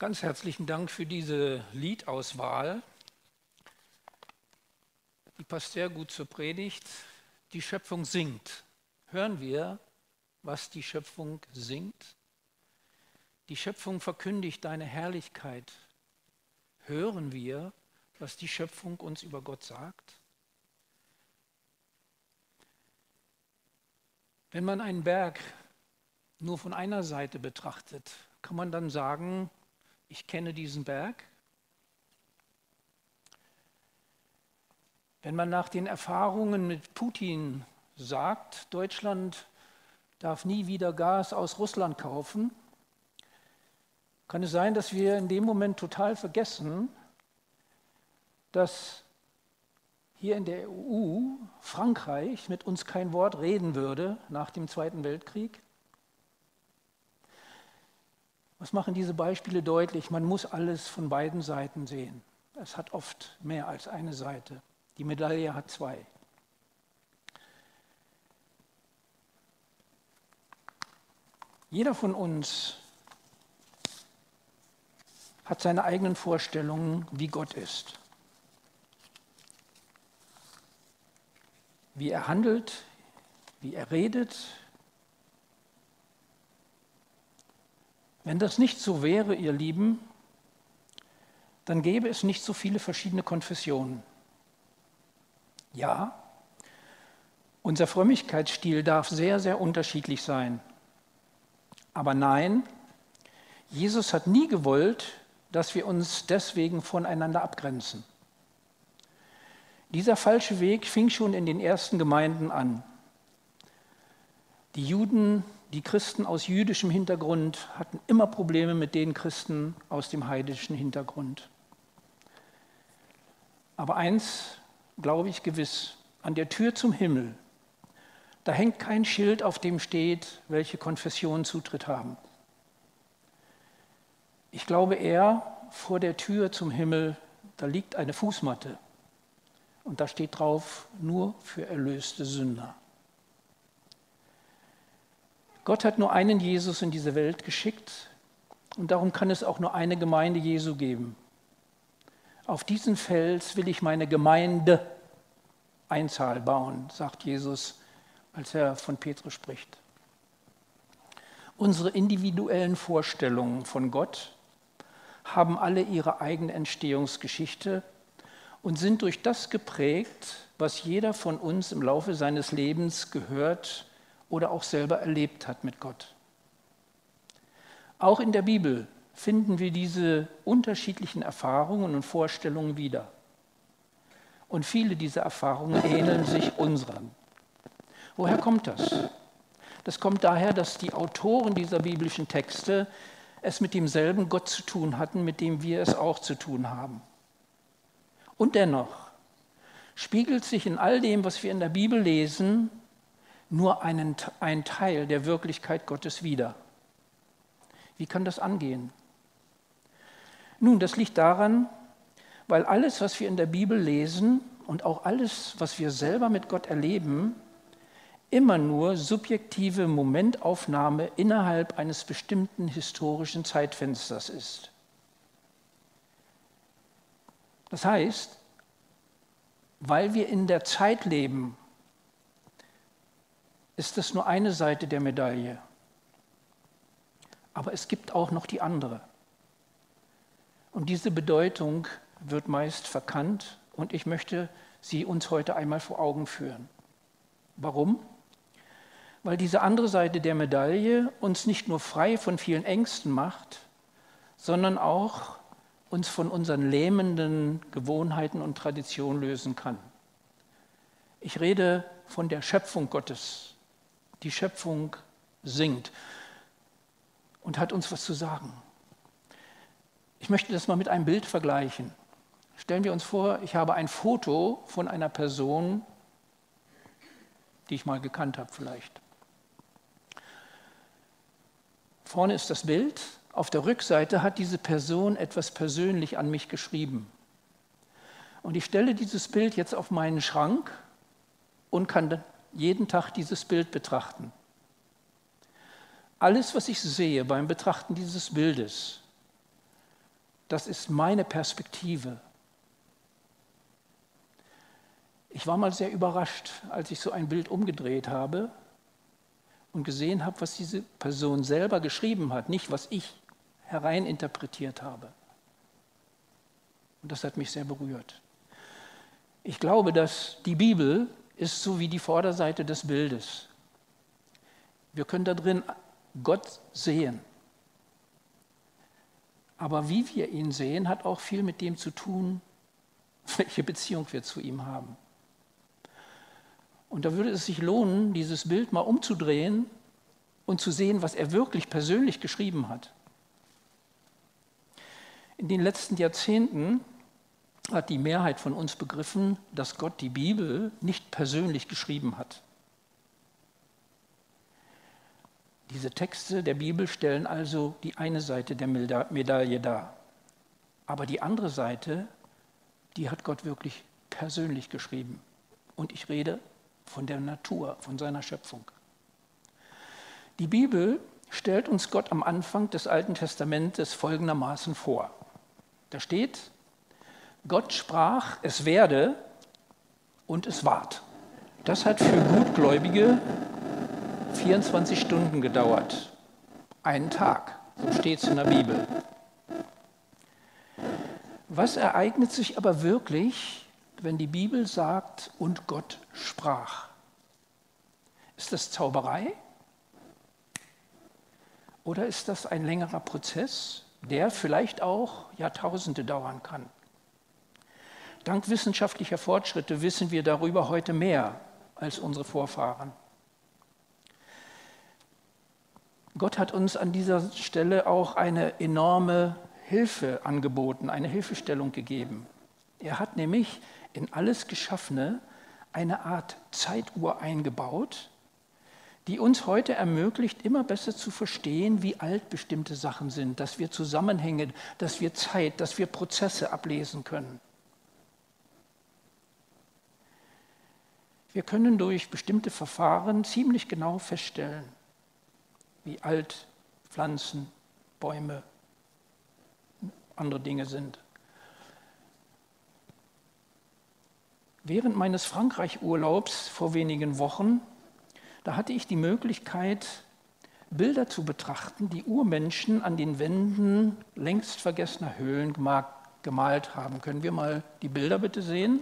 Ganz herzlichen Dank für diese Liedauswahl. Die passt sehr gut zur Predigt. Die Schöpfung singt. Hören wir, was die Schöpfung singt? Die Schöpfung verkündigt deine Herrlichkeit. Hören wir, was die Schöpfung uns über Gott sagt? Wenn man einen Berg nur von einer Seite betrachtet, kann man dann sagen, ich kenne diesen Berg? Wenn man nach den Erfahrungen mit Putin sagt, Deutschland darf nie wieder Gas aus Russland kaufen, kann es sein, dass wir in dem Moment total vergessen, dass hier in der EU Frankreich mit uns kein Wort reden würde nach dem Zweiten Weltkrieg? Was machen diese Beispiele deutlich? Man muss alles von beiden Seiten sehen. Es hat oft mehr als eine Seite. Die Medaille hat zwei. Jeder von uns hat seine eigenen Vorstellungen, wie Gott ist. Wie er handelt, wie er redet, Wenn das nicht so wäre, ihr Lieben, dann gäbe es nicht so viele verschiedene Konfessionen. Ja, unser Frömmigkeitsstil darf sehr, sehr unterschiedlich sein. Aber nein, Jesus hat nie gewollt, dass wir uns deswegen voneinander abgrenzen. Dieser falsche Weg fing schon in den ersten Gemeinden an. Die Juden die Christen aus jüdischem Hintergrund hatten immer Probleme mit den Christen aus dem heidischen Hintergrund. Aber eins glaube ich gewiss, an der Tür zum Himmel, da hängt kein Schild, auf dem steht, welche Konfessionen Zutritt haben. Ich glaube eher, vor der Tür zum Himmel, da liegt eine Fußmatte und da steht drauf, nur für erlöste Sünder. Gott hat nur einen Jesus in diese Welt geschickt und darum kann es auch nur eine Gemeinde Jesu geben. Auf diesen Fels will ich meine Gemeinde Einzahl bauen, sagt Jesus, als er von Petrus spricht. Unsere individuellen Vorstellungen von Gott haben alle ihre eigene Entstehungsgeschichte und sind durch das geprägt, was jeder von uns im Laufe seines Lebens gehört oder auch selber erlebt hat mit Gott. Auch in der Bibel finden wir diese unterschiedlichen Erfahrungen und Vorstellungen wieder. Und viele dieser Erfahrungen ähneln sich unseren. Woher kommt das? Das kommt daher, dass die Autoren dieser biblischen Texte es mit demselben Gott zu tun hatten, mit dem wir es auch zu tun haben. Und dennoch spiegelt sich in all dem, was wir in der Bibel lesen, nur einen, ein Teil der Wirklichkeit Gottes wider. Wie kann das angehen? Nun, das liegt daran, weil alles, was wir in der Bibel lesen und auch alles, was wir selber mit Gott erleben, immer nur subjektive Momentaufnahme innerhalb eines bestimmten historischen Zeitfensters ist. Das heißt, weil wir in der Zeit leben, ist das nur eine Seite der Medaille. Aber es gibt auch noch die andere. Und diese Bedeutung wird meist verkannt und ich möchte sie uns heute einmal vor Augen führen. Warum? Weil diese andere Seite der Medaille uns nicht nur frei von vielen Ängsten macht, sondern auch uns von unseren lähmenden Gewohnheiten und Traditionen lösen kann. Ich rede von der Schöpfung Gottes, die Schöpfung singt und hat uns was zu sagen. Ich möchte das mal mit einem Bild vergleichen. Stellen wir uns vor, ich habe ein Foto von einer Person, die ich mal gekannt habe vielleicht. Vorne ist das Bild, auf der Rückseite hat diese Person etwas persönlich an mich geschrieben. Und ich stelle dieses Bild jetzt auf meinen Schrank und kann jeden Tag dieses Bild betrachten. Alles, was ich sehe beim Betrachten dieses Bildes, Das ist meine Perspektive. Ich war mal sehr überrascht, als ich so ein Bild umgedreht habe und gesehen habe, was diese Person selber geschrieben hat, nicht was ich hereininterpretiert habe. Und das hat mich sehr berührt. Ich glaube, dass die Bibel ist so wie die Vorderseite des Bildes. Wir können da drin Gott sehen. Aber wie wir ihn sehen, hat auch viel mit dem zu tun, welche Beziehung wir zu ihm haben. Und da würde es sich lohnen, dieses Bild mal umzudrehen und zu sehen, was er wirklich persönlich geschrieben hat. In den letzten Jahrzehnten hat die Mehrheit von uns begriffen, dass Gott die Bibel nicht persönlich geschrieben hat. Diese Texte der Bibel stellen also die eine Seite der Medaille dar. Aber die andere Seite, die hat Gott wirklich persönlich geschrieben. Und ich rede von der Natur, von seiner Schöpfung. Die Bibel stellt uns Gott am Anfang des Alten Testamentes folgendermaßen vor. Da steht, Gott sprach, es werde und es ward. Das hat für Gutgläubige 24 Stunden gedauert. Einen Tag, so steht es in der Bibel. Was ereignet sich aber wirklich, wenn die Bibel sagt, und Gott sprach? Ist das Zauberei? Oder ist das ein längerer Prozess, der vielleicht auch Jahrtausende dauern kann? Dank wissenschaftlicher Fortschritte wissen wir darüber heute mehr als unsere Vorfahren. Gott hat uns an dieser Stelle auch eine enorme Hilfe angeboten, eine Hilfestellung gegeben. Er hat nämlich in alles Geschaffene eine Art Zeituhr eingebaut, die uns heute ermöglicht, immer besser zu verstehen, wie alt bestimmte Sachen sind, dass wir Zusammenhänge, dass wir Zeit, dass wir Prozesse ablesen können. Wir können durch bestimmte Verfahren ziemlich genau feststellen, wie alt Pflanzen, Bäume, andere Dinge sind. Während meines Frankreich-Urlaubs vor wenigen Wochen, da hatte ich die Möglichkeit, Bilder zu betrachten, die Urmenschen an den Wänden längst vergessener Höhlen gemalt haben. Können wir mal die Bilder bitte sehen?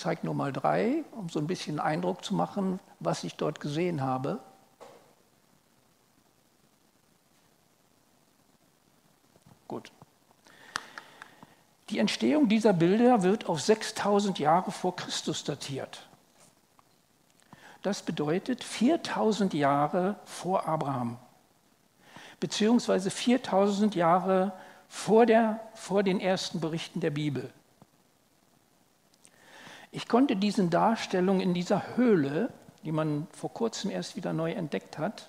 Zeige nur mal drei, um so ein bisschen Eindruck zu machen, was ich dort gesehen habe. Gut. Die Entstehung dieser Bilder wird auf 6000 Jahre vor Christus datiert. Das bedeutet 4000 Jahre vor Abraham, beziehungsweise 4000 Jahre vor, der, vor den ersten Berichten der Bibel. Ich konnte diesen Darstellungen in dieser Höhle, die man vor kurzem erst wieder neu entdeckt hat,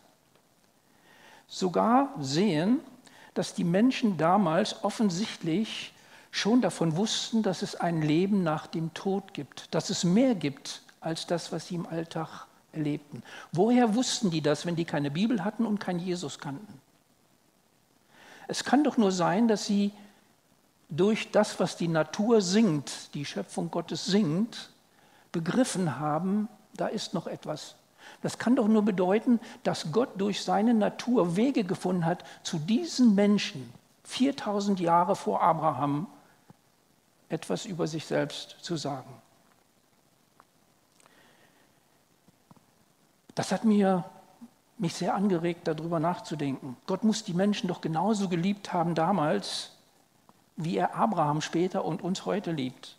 sogar sehen, dass die Menschen damals offensichtlich schon davon wussten, dass es ein Leben nach dem Tod gibt, dass es mehr gibt als das, was sie im Alltag erlebten. Woher wussten die das, wenn die keine Bibel hatten und keinen Jesus kannten? Es kann doch nur sein, dass sie durch das, was die Natur singt, die Schöpfung Gottes singt, begriffen haben, da ist noch etwas. Das kann doch nur bedeuten, dass Gott durch seine Natur Wege gefunden hat, zu diesen Menschen 4000 Jahre vor Abraham etwas über sich selbst zu sagen. Das hat mir, mich sehr angeregt, darüber nachzudenken. Gott muss die Menschen doch genauso geliebt haben damals, wie er Abraham später und uns heute liebt.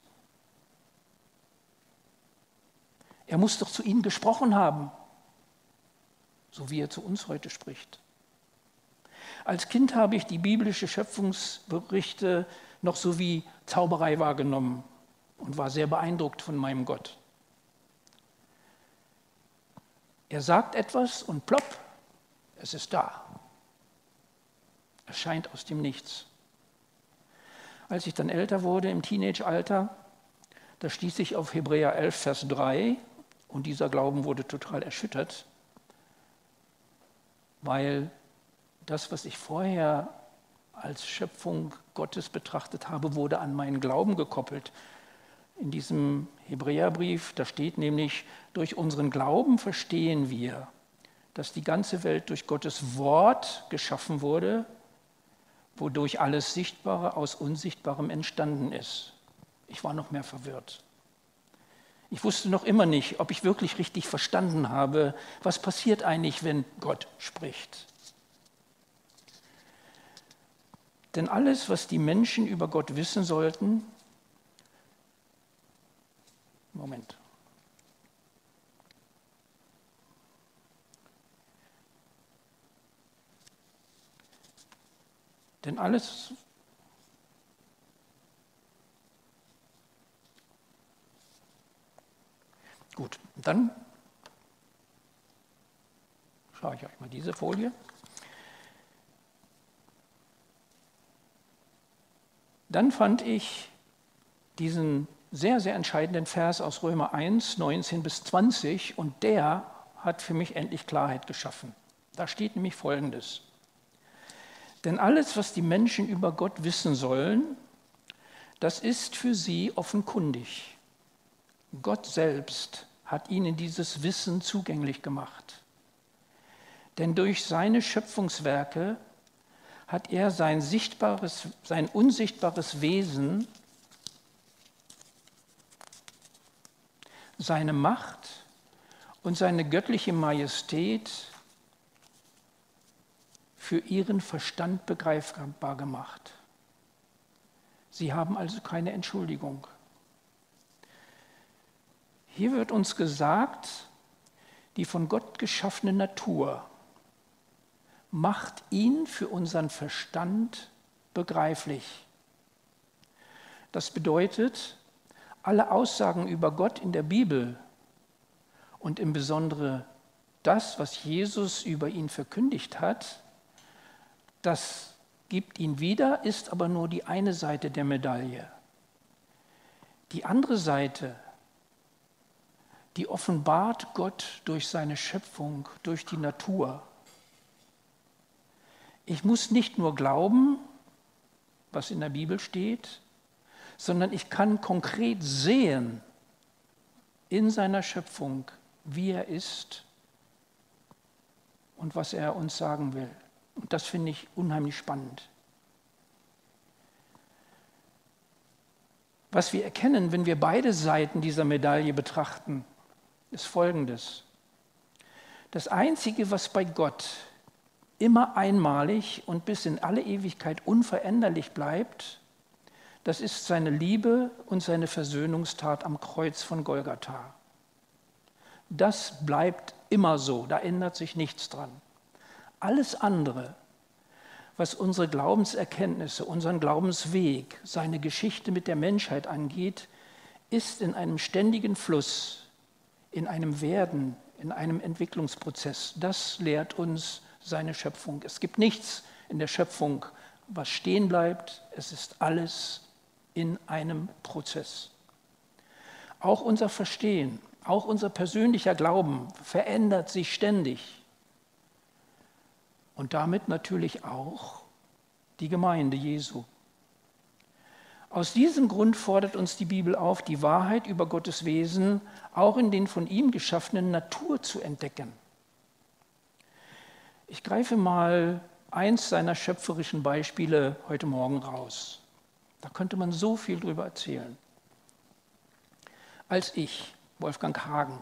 Er muss doch zu ihnen gesprochen haben, so wie er zu uns heute spricht. Als Kind habe ich die biblische Schöpfungsberichte noch so wie Zauberei wahrgenommen und war sehr beeindruckt von meinem Gott. Er sagt etwas und plopp, es ist da. Es scheint aus dem Nichts als ich dann älter wurde, im Teenage-Alter, da stieß ich auf Hebräer 11, Vers 3 Und dieser Glauben wurde total erschüttert, weil das, was ich vorher als Schöpfung Gottes betrachtet habe, wurde an meinen Glauben gekoppelt. In diesem Hebräerbrief, da steht nämlich, durch unseren Glauben verstehen wir, dass die ganze Welt durch Gottes Wort geschaffen wurde, wodurch alles Sichtbare aus Unsichtbarem entstanden ist. Ich war noch mehr verwirrt. Ich wusste noch immer nicht, ob ich wirklich richtig verstanden habe, was passiert eigentlich, wenn Gott spricht. Denn alles, was die Menschen über Gott wissen sollten, Moment. Denn alles, gut, dann schaue ich euch mal diese Folie. Dann fand ich diesen sehr, sehr entscheidenden Vers aus Römer 1, 19 bis 20 und der hat für mich endlich Klarheit geschaffen. Da steht nämlich Folgendes. Denn alles, was die Menschen über Gott wissen sollen, das ist für sie offenkundig. Gott selbst hat ihnen dieses Wissen zugänglich gemacht. Denn durch seine Schöpfungswerke hat er sein, sichtbares, sein unsichtbares Wesen, seine Macht und seine göttliche Majestät für ihren Verstand begreifbar gemacht. Sie haben also keine Entschuldigung. Hier wird uns gesagt, die von Gott geschaffene Natur macht ihn für unseren Verstand begreiflich. Das bedeutet, alle Aussagen über Gott in der Bibel und im Besonderen das, was Jesus über ihn verkündigt hat, das gibt ihn wieder, ist aber nur die eine Seite der Medaille. Die andere Seite, die offenbart Gott durch seine Schöpfung, durch die Natur. Ich muss nicht nur glauben, was in der Bibel steht, sondern ich kann konkret sehen in seiner Schöpfung, wie er ist und was er uns sagen will. Und das finde ich unheimlich spannend. Was wir erkennen, wenn wir beide Seiten dieser Medaille betrachten, ist Folgendes. Das Einzige, was bei Gott immer einmalig und bis in alle Ewigkeit unveränderlich bleibt, das ist seine Liebe und seine Versöhnungstat am Kreuz von Golgatha. Das bleibt immer so, da ändert sich nichts dran. Alles andere, was unsere Glaubenserkenntnisse, unseren Glaubensweg, seine Geschichte mit der Menschheit angeht, ist in einem ständigen Fluss, in einem Werden, in einem Entwicklungsprozess. Das lehrt uns seine Schöpfung. Es gibt nichts in der Schöpfung, was stehen bleibt. Es ist alles in einem Prozess. Auch unser Verstehen, auch unser persönlicher Glauben verändert sich ständig. Und damit natürlich auch die Gemeinde Jesu. Aus diesem Grund fordert uns die Bibel auf, die Wahrheit über Gottes Wesen auch in den von ihm geschaffenen Natur zu entdecken. Ich greife mal eins seiner schöpferischen Beispiele heute Morgen raus. Da könnte man so viel drüber erzählen. Als ich, Wolfgang Hagen,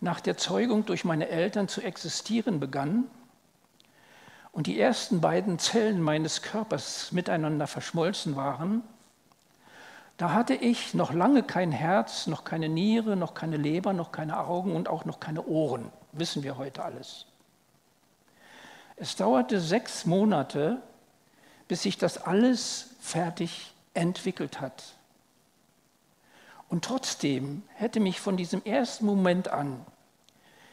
nach der Zeugung durch meine Eltern zu existieren begann und die ersten beiden Zellen meines Körpers miteinander verschmolzen waren, da hatte ich noch lange kein Herz, noch keine Niere, noch keine Leber, noch keine Augen und auch noch keine Ohren. Wissen wir heute alles. Es dauerte sechs Monate, bis sich das alles fertig entwickelt hat. Und trotzdem hätte mich von diesem ersten Moment an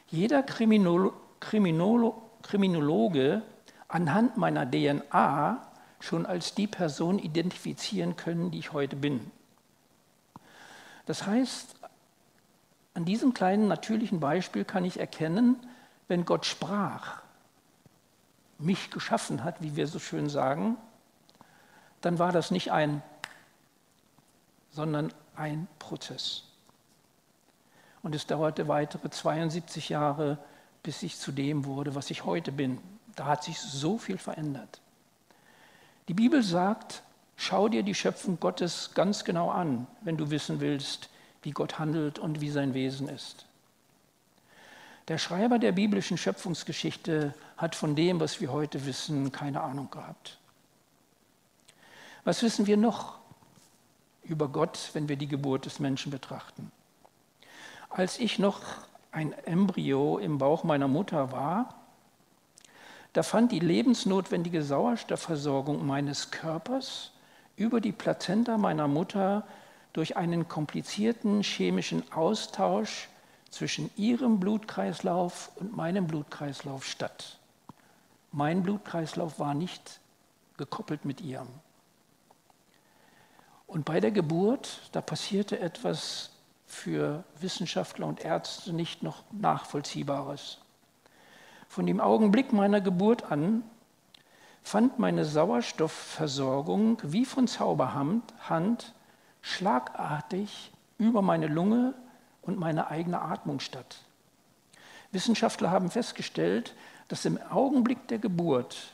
jeder Kriminolo Kriminolo Kriminologe anhand meiner DNA schon als die Person identifizieren können, die ich heute bin. Das heißt, An diesem kleinen natürlichen Beispiel kann ich erkennen, wenn Gott sprach, mich geschaffen hat, wie wir so schön sagen, dann war das nicht ein, sondern ein Prozess. Und es dauerte weitere 72 Jahre, bis ich zu dem wurde, was ich heute bin. Da hat sich so viel verändert. Die Bibel sagt, schau dir die Schöpfung Gottes ganz genau an, wenn du wissen willst, wie Gott handelt und wie sein Wesen ist. Der Schreiber der biblischen Schöpfungsgeschichte hat von dem, was wir heute wissen, keine Ahnung gehabt. Was wissen wir noch über Gott, wenn wir die Geburt des Menschen betrachten? Als ich noch ein Embryo im Bauch meiner Mutter war, da fand die lebensnotwendige Sauerstoffversorgung meines Körpers über die Plazenta meiner Mutter durch einen komplizierten chemischen Austausch zwischen ihrem Blutkreislauf und meinem Blutkreislauf statt. Mein Blutkreislauf war nicht gekoppelt mit ihrem. Und bei der Geburt, da passierte etwas für Wissenschaftler und Ärzte nicht noch Nachvollziehbares. Von dem Augenblick meiner Geburt an fand meine Sauerstoffversorgung wie von Zauberhand schlagartig über meine Lunge und meine eigene Atmung statt. Wissenschaftler haben festgestellt, dass im Augenblick der Geburt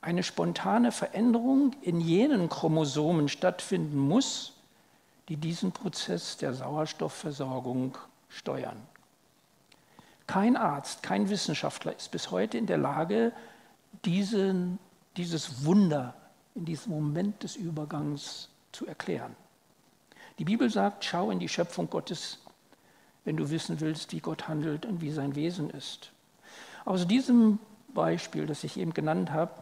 eine spontane Veränderung in jenen Chromosomen stattfinden muss, die diesen Prozess der Sauerstoffversorgung steuern. Kein Arzt, kein Wissenschaftler ist bis heute in der Lage, diesen, dieses Wunder in diesem Moment des Übergangs zu erklären. Die Bibel sagt, schau in die Schöpfung Gottes, wenn du wissen willst, wie Gott handelt und wie sein Wesen ist. Aus diesem Beispiel, das ich eben genannt habe,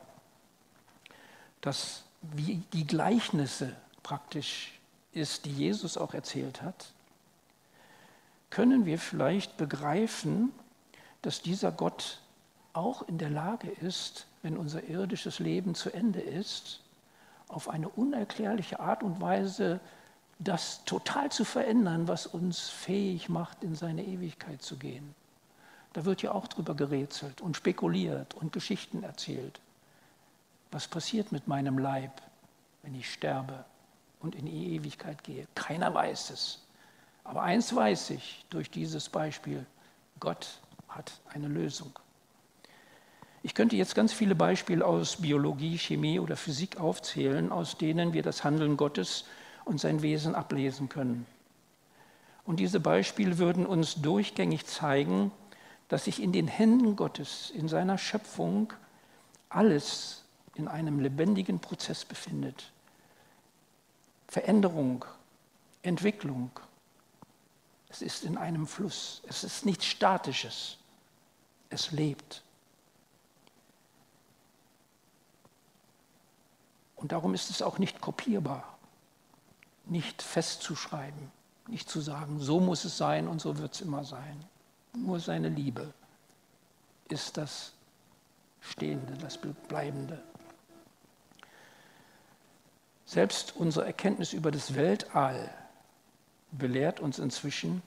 dass wie die Gleichnisse praktisch ist, die Jesus auch erzählt hat, können wir vielleicht begreifen, dass dieser Gott auch in der Lage ist, wenn unser irdisches Leben zu Ende ist, auf eine unerklärliche Art und Weise das total zu verändern, was uns fähig macht, in seine Ewigkeit zu gehen. Da wird ja auch drüber gerätselt und spekuliert und Geschichten erzählt. Was passiert mit meinem Leib, wenn ich sterbe und in die Ewigkeit gehe? Keiner weiß es. Aber eins weiß ich durch dieses Beispiel, Gott hat eine Lösung. Ich könnte jetzt ganz viele Beispiele aus Biologie, Chemie oder Physik aufzählen, aus denen wir das Handeln Gottes und sein Wesen ablesen können. Und diese Beispiele würden uns durchgängig zeigen, dass sich in den Händen Gottes, in seiner Schöpfung, alles in einem lebendigen Prozess befindet. Veränderung, Entwicklung. Es ist in einem Fluss. Es ist nichts Statisches. Es lebt. Und darum ist es auch nicht kopierbar, nicht festzuschreiben, nicht zu sagen, so muss es sein und so wird es immer sein. Nur seine Liebe ist das Stehende, das Bleibende. Selbst unsere Erkenntnis über das Weltall belehrt uns inzwischen,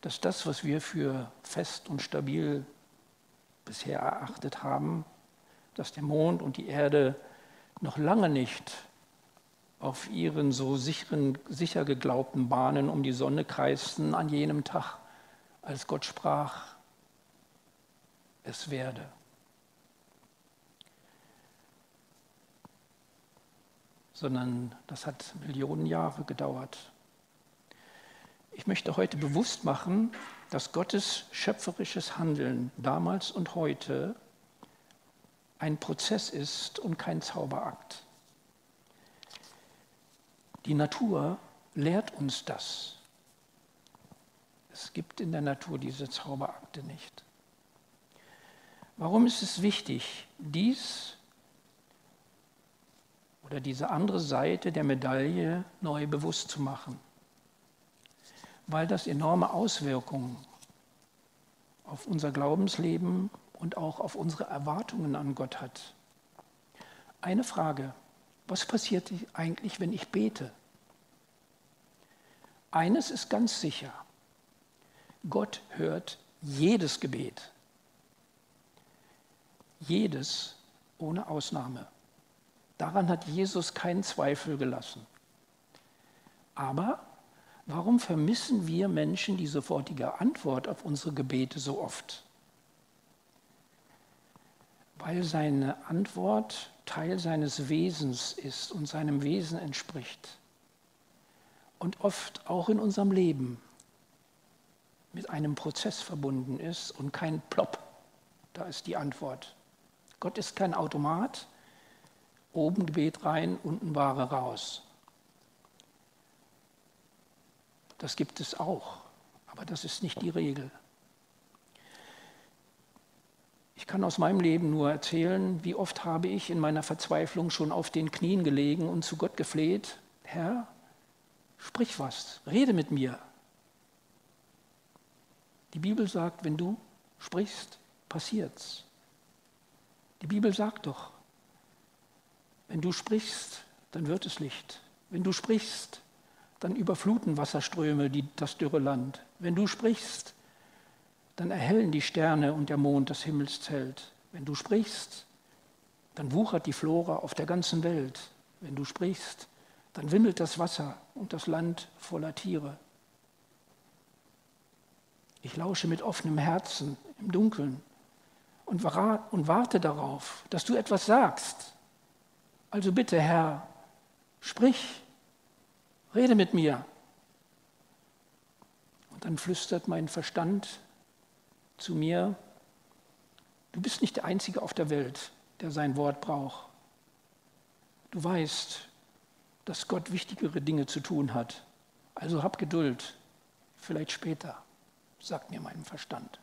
dass das, was wir für fest und stabil bisher erachtet haben, dass der Mond und die Erde noch lange nicht auf ihren so sicheren, sicher geglaubten Bahnen um die Sonne kreisten an jenem Tag, als Gott sprach, es werde. Sondern das hat Millionen Jahre gedauert. Ich möchte heute bewusst machen, dass Gottes schöpferisches Handeln damals und heute ein Prozess ist und kein Zauberakt. Die Natur lehrt uns das. Es gibt in der Natur diese Zauberakte nicht. Warum ist es wichtig, dies oder diese andere Seite der Medaille neu bewusst zu machen? Weil das enorme Auswirkungen auf unser Glaubensleben und auch auf unsere Erwartungen an Gott hat. Eine Frage, was passiert eigentlich, wenn ich bete? Eines ist ganz sicher, Gott hört jedes Gebet. Jedes ohne Ausnahme. Daran hat Jesus keinen Zweifel gelassen. Aber warum vermissen wir Menschen die sofortige Antwort auf unsere Gebete so oft? Weil seine Antwort Teil seines Wesens ist und seinem Wesen entspricht. Und oft auch in unserem Leben mit einem Prozess verbunden ist und kein Plopp. Da ist die Antwort. Gott ist kein Automat, oben Gebet rein, unten Ware raus. Das gibt es auch, aber das ist nicht die Regel. Ich kann aus meinem Leben nur erzählen, wie oft habe ich in meiner Verzweiflung schon auf den Knien gelegen und zu Gott gefleht, Herr, sprich was, rede mit mir. Die Bibel sagt, wenn du sprichst, passiert's. Die Bibel sagt doch, wenn du sprichst, dann wird es Licht. Wenn du sprichst, dann überfluten Wasserströme die, das dürre Land. Wenn du sprichst, dann erhellen die Sterne und der Mond das Himmelszelt. Wenn du sprichst, dann wuchert die Flora auf der ganzen Welt. Wenn du sprichst, dann wimmelt das Wasser und das Land voller Tiere. Ich lausche mit offenem Herzen im Dunkeln und, warte darauf, dass du etwas sagst. Also bitte, Herr, sprich, rede mit mir. Und dann flüstert mein Verstand zu mir, du bist nicht der Einzige auf der Welt, der sein Wort braucht. Du weißt, dass Gott wichtigere Dinge zu tun hat. Also hab Geduld, vielleicht später, sagt mir mein Verstand.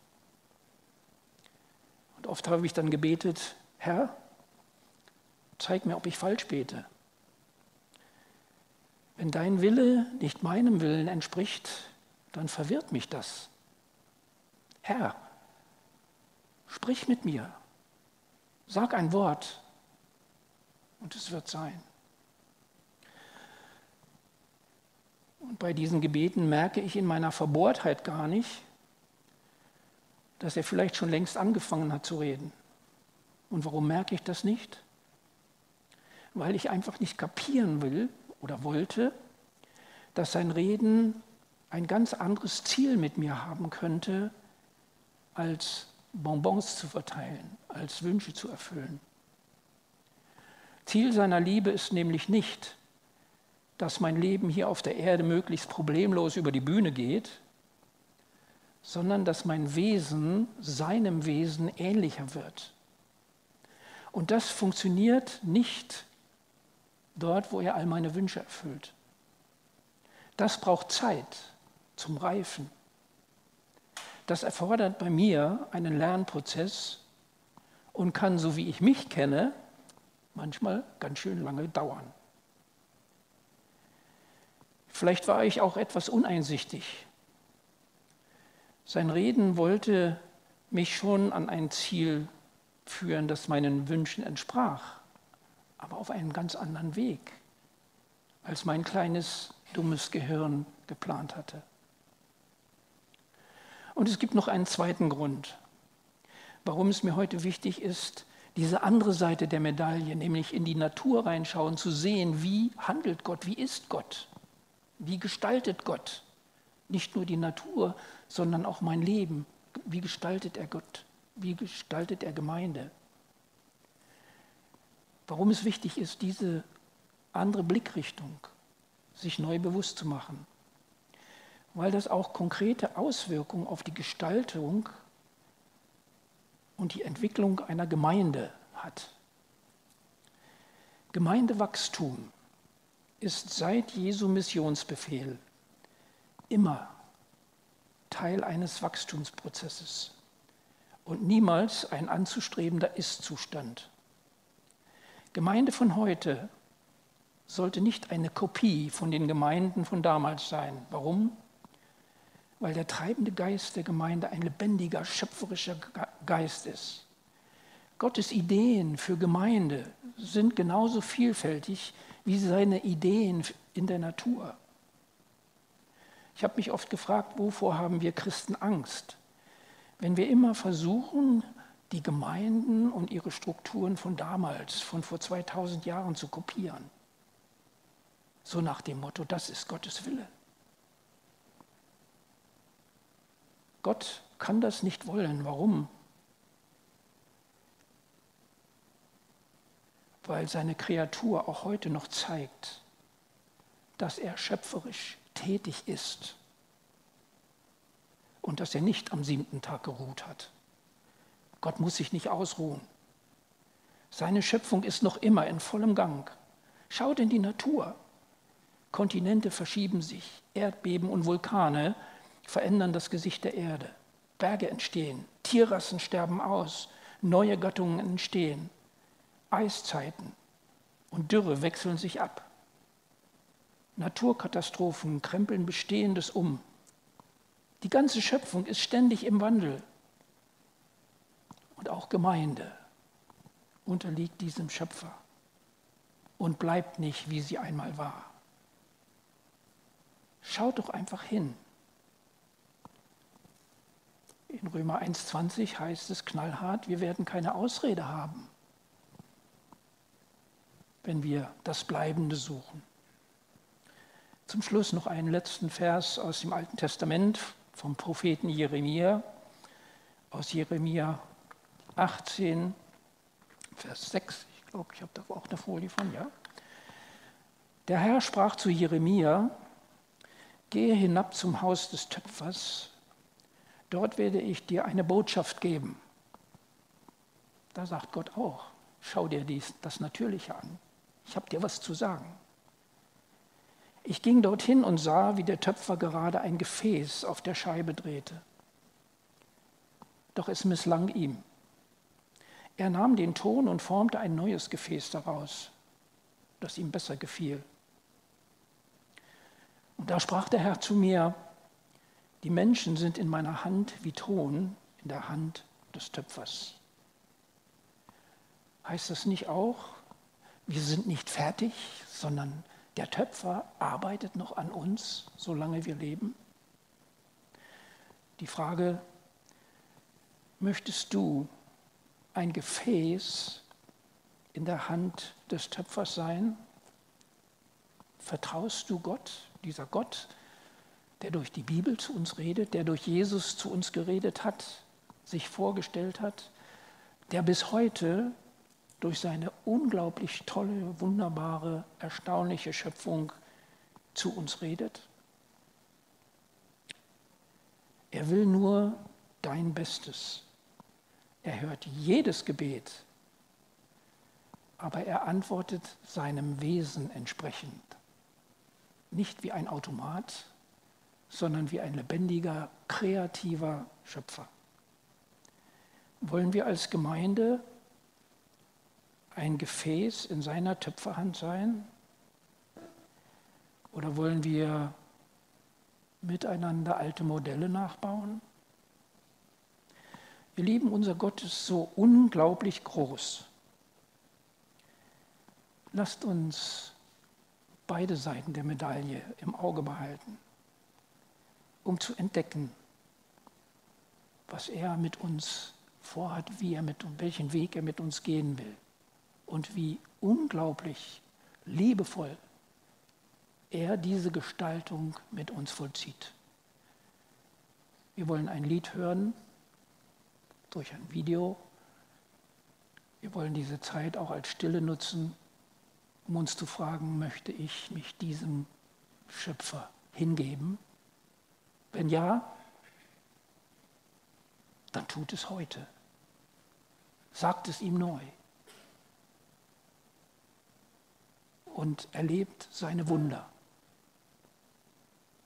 Und oft habe ich dann gebetet, Herr, zeig mir, ob ich falsch bete. Wenn dein Wille nicht meinem Willen entspricht, dann verwirrt mich das. Herr, sprich mit mir, sag ein Wort und es wird sein. Und bei diesen Gebeten merke ich in meiner Verbohrtheit gar nicht, dass er vielleicht schon längst angefangen hat zu reden. Und warum merke ich das nicht? Weil ich einfach nicht kapieren will oder wollte, dass sein Reden ein ganz anderes Ziel mit mir haben könnte, als Bonbons zu verteilen, als Wünsche zu erfüllen. Ziel seiner Liebe ist nämlich nicht, dass mein Leben hier auf der Erde möglichst problemlos über die Bühne geht, sondern dass mein Wesen seinem Wesen ähnlicher wird. Und das funktioniert nicht dort, wo er all meine Wünsche erfüllt. Das braucht Zeit zum Reifen. Das erfordert bei mir einen Lernprozess und kann, so wie ich mich kenne, manchmal ganz schön lange dauern. Vielleicht war ich auch etwas uneinsichtig sein Reden wollte mich schon an ein Ziel führen, das meinen Wünschen entsprach, aber auf einem ganz anderen Weg, als mein kleines, dummes Gehirn geplant hatte. Und es gibt noch einen zweiten Grund, warum es mir heute wichtig ist, diese andere Seite der Medaille, nämlich in die Natur reinschauen, zu sehen, wie handelt Gott, wie ist Gott, wie gestaltet Gott nicht nur die Natur, sondern auch mein Leben. Wie gestaltet er Gott? Wie gestaltet er Gemeinde? Warum es wichtig ist, diese andere Blickrichtung sich neu bewusst zu machen. Weil das auch konkrete Auswirkungen auf die Gestaltung und die Entwicklung einer Gemeinde hat. Gemeindewachstum ist seit Jesu Missionsbefehl immer Teil eines Wachstumsprozesses und niemals ein anzustrebender Ist-Zustand. Gemeinde von heute sollte nicht eine Kopie von den Gemeinden von damals sein. Warum? Weil der treibende Geist der Gemeinde ein lebendiger, schöpferischer Geist ist. Gottes Ideen für Gemeinde sind genauso vielfältig wie seine Ideen in der Natur. Ich habe mich oft gefragt, wovor haben wir Christen Angst? Wenn wir immer versuchen, die Gemeinden und ihre Strukturen von damals, von vor 2000 Jahren zu kopieren. So nach dem Motto, das ist Gottes Wille. Gott kann das nicht wollen. Warum? Weil seine Kreatur auch heute noch zeigt, dass er schöpferisch tätig ist und dass er nicht am siebten Tag geruht hat. Gott muss sich nicht ausruhen. Seine Schöpfung ist noch immer in vollem Gang. Schaut in die Natur. Kontinente verschieben sich, Erdbeben und Vulkane verändern das Gesicht der Erde. Berge entstehen, Tierrassen sterben aus, neue Gattungen entstehen, Eiszeiten und Dürre wechseln sich ab. Naturkatastrophen krempeln Bestehendes um. Die ganze Schöpfung ist ständig im Wandel. Und auch Gemeinde unterliegt diesem Schöpfer und bleibt nicht, wie sie einmal war. Schaut doch einfach hin. In Römer 1.20 heißt es knallhart, wir werden keine Ausrede haben, wenn wir das Bleibende suchen. Zum Schluss noch einen letzten Vers aus dem Alten Testament vom Propheten Jeremia, aus Jeremia 18, Vers 6. Ich glaube, ich habe da auch eine Folie von, ja. Der Herr sprach zu Jeremia, gehe hinab zum Haus des Töpfers dort werde ich dir eine Botschaft geben. Da sagt Gott auch, schau dir dies, das Natürliche an. Ich habe dir was zu sagen. Ich ging dorthin und sah, wie der Töpfer gerade ein Gefäß auf der Scheibe drehte. Doch es misslang ihm. Er nahm den Ton und formte ein neues Gefäß daraus, das ihm besser gefiel. Und da sprach der Herr zu mir, die Menschen sind in meiner Hand wie Ton in der Hand des Töpfers. Heißt das nicht auch, wir sind nicht fertig, sondern der Töpfer arbeitet noch an uns, solange wir leben? Die Frage, möchtest du ein Gefäß in der Hand des Töpfers sein? Vertraust du Gott, dieser Gott, der durch die Bibel zu uns redet, der durch Jesus zu uns geredet hat, sich vorgestellt hat, der bis heute durch seine unglaublich tolle, wunderbare, erstaunliche Schöpfung zu uns redet. Er will nur dein Bestes. Er hört jedes Gebet, aber er antwortet seinem Wesen entsprechend. Nicht wie ein Automat, sondern wie ein lebendiger, kreativer Schöpfer. Wollen wir als Gemeinde ein Gefäß in seiner Töpferhand sein? Oder wollen wir miteinander alte Modelle nachbauen? Ihr Lieben, unser Gott ist so unglaublich groß. Lasst uns beide Seiten der Medaille im Auge behalten um zu entdecken, was er mit uns vorhat, wie er mit uns, welchen Weg er mit uns gehen will und wie unglaublich liebevoll er diese Gestaltung mit uns vollzieht. Wir wollen ein Lied hören durch ein Video. Wir wollen diese Zeit auch als Stille nutzen, um uns zu fragen, möchte ich mich diesem Schöpfer hingeben? Wenn ja, dann tut es heute. Sagt es ihm neu. Und erlebt seine Wunder.